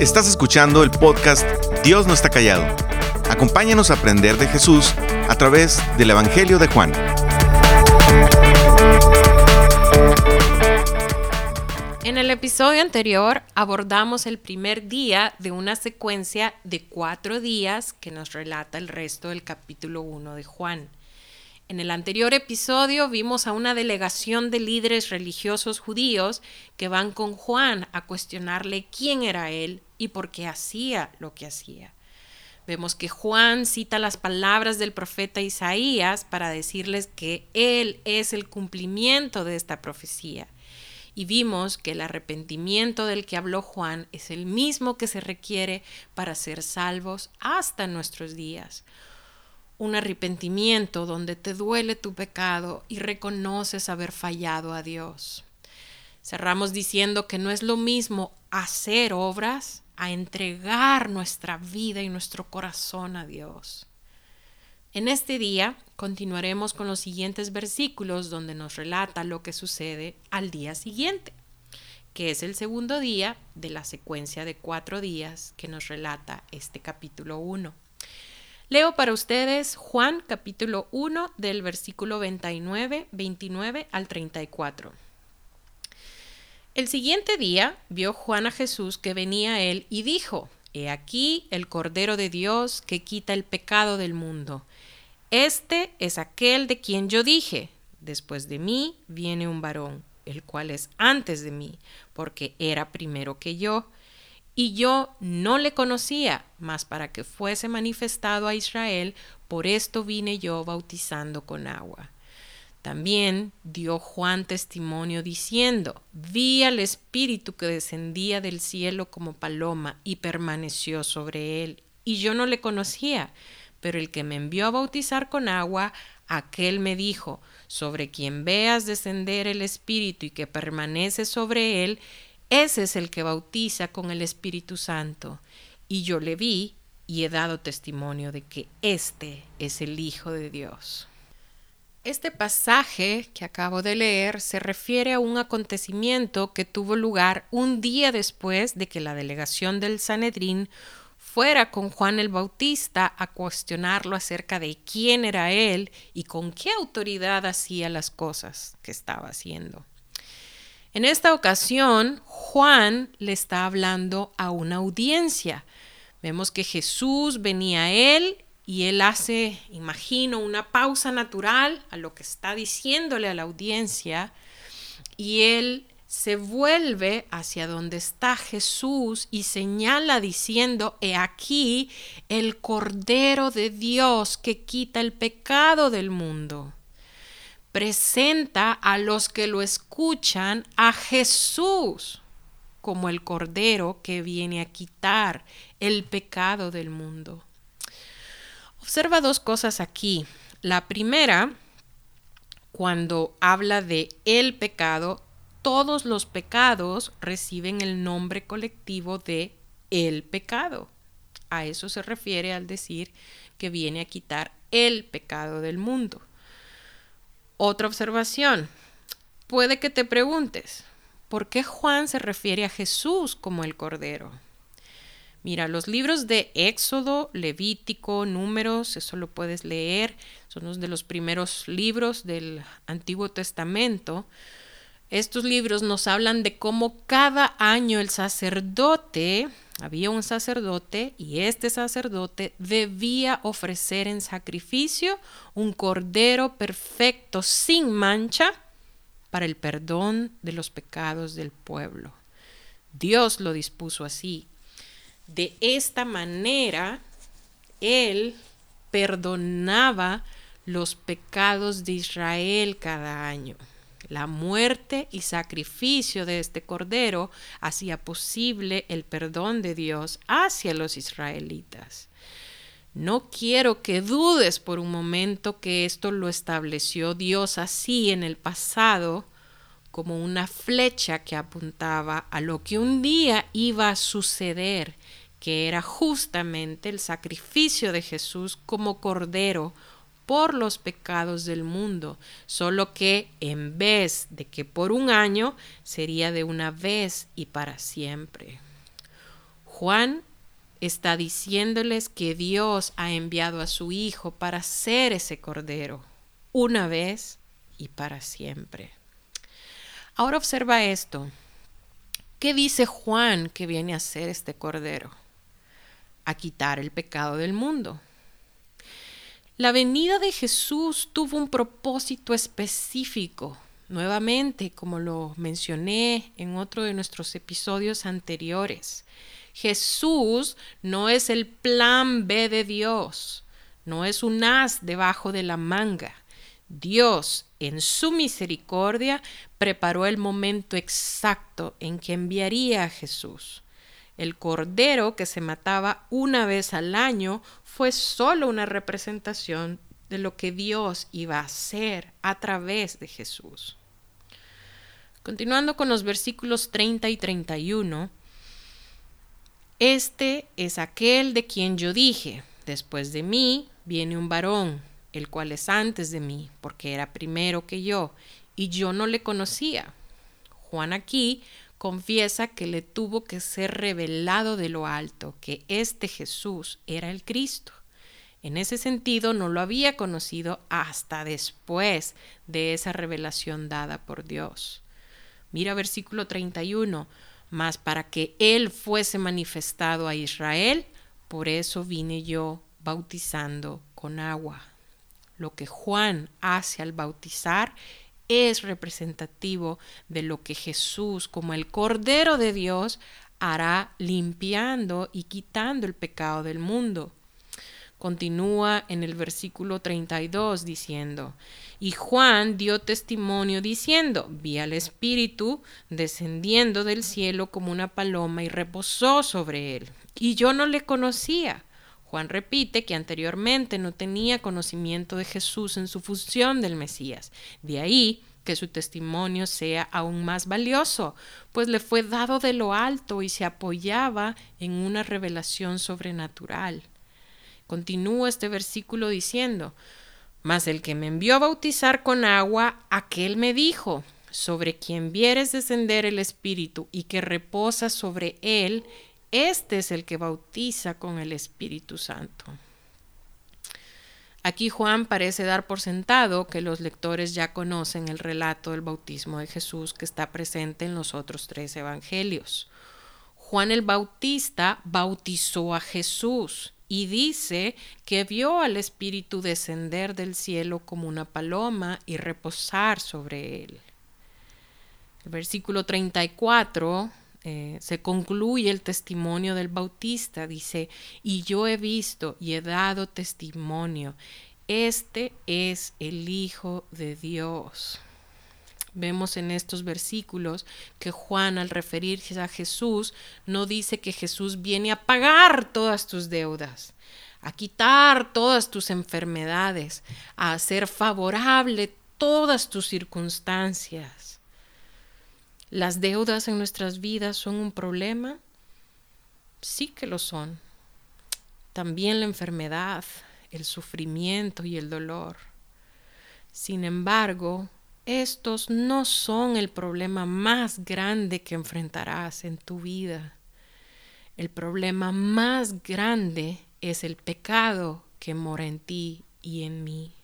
Estás escuchando el podcast Dios no está callado. Acompáñanos a aprender de Jesús a través del Evangelio de Juan. En el episodio anterior abordamos el primer día de una secuencia de cuatro días que nos relata el resto del capítulo 1 de Juan. En el anterior episodio vimos a una delegación de líderes religiosos judíos que van con Juan a cuestionarle quién era él y por qué hacía lo que hacía. Vemos que Juan cita las palabras del profeta Isaías para decirles que él es el cumplimiento de esta profecía. Y vimos que el arrepentimiento del que habló Juan es el mismo que se requiere para ser salvos hasta nuestros días un arrepentimiento donde te duele tu pecado y reconoces haber fallado a Dios. Cerramos diciendo que no es lo mismo hacer obras a entregar nuestra vida y nuestro corazón a Dios. En este día continuaremos con los siguientes versículos donde nos relata lo que sucede al día siguiente, que es el segundo día de la secuencia de cuatro días que nos relata este capítulo 1. Leo para ustedes Juan capítulo 1 del versículo 29, 29 al 34. El siguiente día vio Juan a Jesús que venía a él y dijo, He aquí el Cordero de Dios que quita el pecado del mundo. Este es aquel de quien yo dije, después de mí viene un varón, el cual es antes de mí, porque era primero que yo y yo no le conocía, mas para que fuese manifestado a Israel, por esto vine yo bautizando con agua. También dio Juan testimonio diciendo, vi al Espíritu que descendía del cielo como paloma y permaneció sobre él, y yo no le conocía, pero el que me envió a bautizar con agua, aquel me dijo, sobre quien veas descender el Espíritu y que permanece sobre él, ese es el que bautiza con el Espíritu Santo. Y yo le vi y he dado testimonio de que este es el Hijo de Dios. Este pasaje que acabo de leer se refiere a un acontecimiento que tuvo lugar un día después de que la delegación del Sanedrín fuera con Juan el Bautista a cuestionarlo acerca de quién era él y con qué autoridad hacía las cosas que estaba haciendo. En esta ocasión, Juan le está hablando a una audiencia. Vemos que Jesús venía a él y él hace, imagino, una pausa natural a lo que está diciéndole a la audiencia y él se vuelve hacia donde está Jesús y señala diciendo, he aquí el Cordero de Dios que quita el pecado del mundo presenta a los que lo escuchan a Jesús como el Cordero que viene a quitar el pecado del mundo. Observa dos cosas aquí. La primera, cuando habla de el pecado, todos los pecados reciben el nombre colectivo de el pecado. A eso se refiere al decir que viene a quitar el pecado del mundo. Otra observación. Puede que te preguntes, ¿por qué Juan se refiere a Jesús como el Cordero? Mira, los libros de Éxodo, Levítico, Números, eso lo puedes leer, son uno de los primeros libros del Antiguo Testamento. Estos libros nos hablan de cómo cada año el sacerdote había un sacerdote y este sacerdote debía ofrecer en sacrificio un cordero perfecto sin mancha para el perdón de los pecados del pueblo. Dios lo dispuso así. De esta manera, Él perdonaba los pecados de Israel cada año. La muerte y sacrificio de este cordero hacía posible el perdón de Dios hacia los israelitas. No quiero que dudes por un momento que esto lo estableció Dios así en el pasado, como una flecha que apuntaba a lo que un día iba a suceder, que era justamente el sacrificio de Jesús como cordero por los pecados del mundo, solo que en vez de que por un año sería de una vez y para siempre. Juan está diciéndoles que Dios ha enviado a su Hijo para ser ese Cordero, una vez y para siempre. Ahora observa esto. ¿Qué dice Juan que viene a ser este Cordero? A quitar el pecado del mundo. La venida de Jesús tuvo un propósito específico. Nuevamente, como lo mencioné en otro de nuestros episodios anteriores, Jesús no es el plan B de Dios, no es un as debajo de la manga. Dios, en su misericordia, preparó el momento exacto en que enviaría a Jesús. El cordero que se mataba una vez al año fue solo una representación de lo que Dios iba a hacer a través de Jesús. Continuando con los versículos 30 y 31, este es aquel de quien yo dije, después de mí viene un varón, el cual es antes de mí, porque era primero que yo, y yo no le conocía. Juan aquí confiesa que le tuvo que ser revelado de lo alto, que este Jesús era el Cristo. En ese sentido, no lo había conocido hasta después de esa revelación dada por Dios. Mira versículo 31, mas para que Él fuese manifestado a Israel, por eso vine yo bautizando con agua. Lo que Juan hace al bautizar es representativo de lo que Jesús, como el Cordero de Dios, hará limpiando y quitando el pecado del mundo. Continúa en el versículo 32 diciendo, y Juan dio testimonio diciendo, vi al Espíritu descendiendo del cielo como una paloma y reposó sobre él, y yo no le conocía. Juan repite que anteriormente no tenía conocimiento de Jesús en su función del Mesías. De ahí que su testimonio sea aún más valioso, pues le fue dado de lo alto y se apoyaba en una revelación sobrenatural. Continúa este versículo diciendo, Mas el que me envió a bautizar con agua, aquel me dijo, sobre quien vieres descender el Espíritu y que reposa sobre él, este es el que bautiza con el Espíritu Santo. Aquí Juan parece dar por sentado que los lectores ya conocen el relato del bautismo de Jesús que está presente en los otros tres evangelios. Juan el Bautista bautizó a Jesús y dice que vio al Espíritu descender del cielo como una paloma y reposar sobre él. El versículo 34 eh, se concluye el testimonio del Bautista, dice, y yo he visto y he dado testimonio, este es el Hijo de Dios. Vemos en estos versículos que Juan al referirse a Jesús no dice que Jesús viene a pagar todas tus deudas, a quitar todas tus enfermedades, a hacer favorable todas tus circunstancias. ¿Las deudas en nuestras vidas son un problema? Sí que lo son. También la enfermedad, el sufrimiento y el dolor. Sin embargo, estos no son el problema más grande que enfrentarás en tu vida. El problema más grande es el pecado que mora en ti y en mí.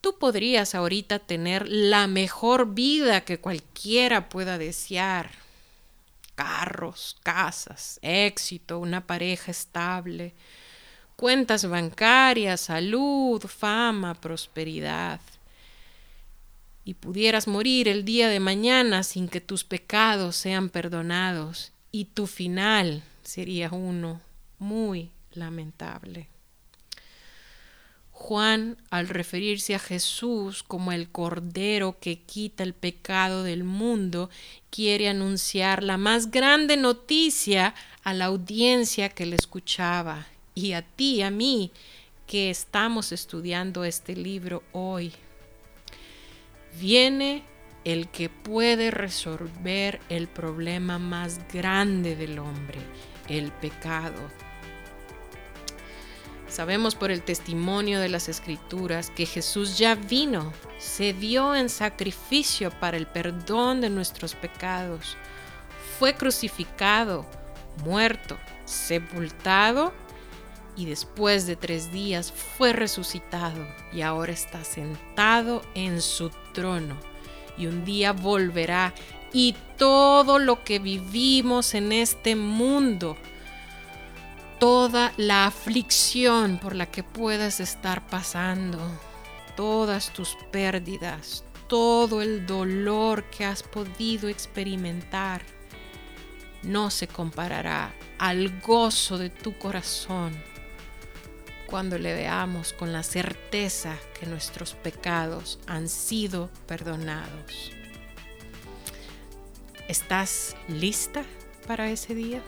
Tú podrías ahorita tener la mejor vida que cualquiera pueda desear. Carros, casas, éxito, una pareja estable, cuentas bancarias, salud, fama, prosperidad. Y pudieras morir el día de mañana sin que tus pecados sean perdonados y tu final sería uno muy lamentable. Juan, al referirse a Jesús como el Cordero que quita el pecado del mundo, quiere anunciar la más grande noticia a la audiencia que le escuchaba y a ti, a mí, que estamos estudiando este libro hoy. Viene el que puede resolver el problema más grande del hombre, el pecado. Sabemos por el testimonio de las escrituras que Jesús ya vino, se dio en sacrificio para el perdón de nuestros pecados, fue crucificado, muerto, sepultado y después de tres días fue resucitado y ahora está sentado en su trono. Y un día volverá y todo lo que vivimos en este mundo, toda la aflicción por la que puedas estar pasando, todas tus pérdidas, todo el dolor que has podido experimentar, no se comparará al gozo de tu corazón cuando le veamos con la certeza que nuestros pecados han sido perdonados. ¿Estás lista para ese día?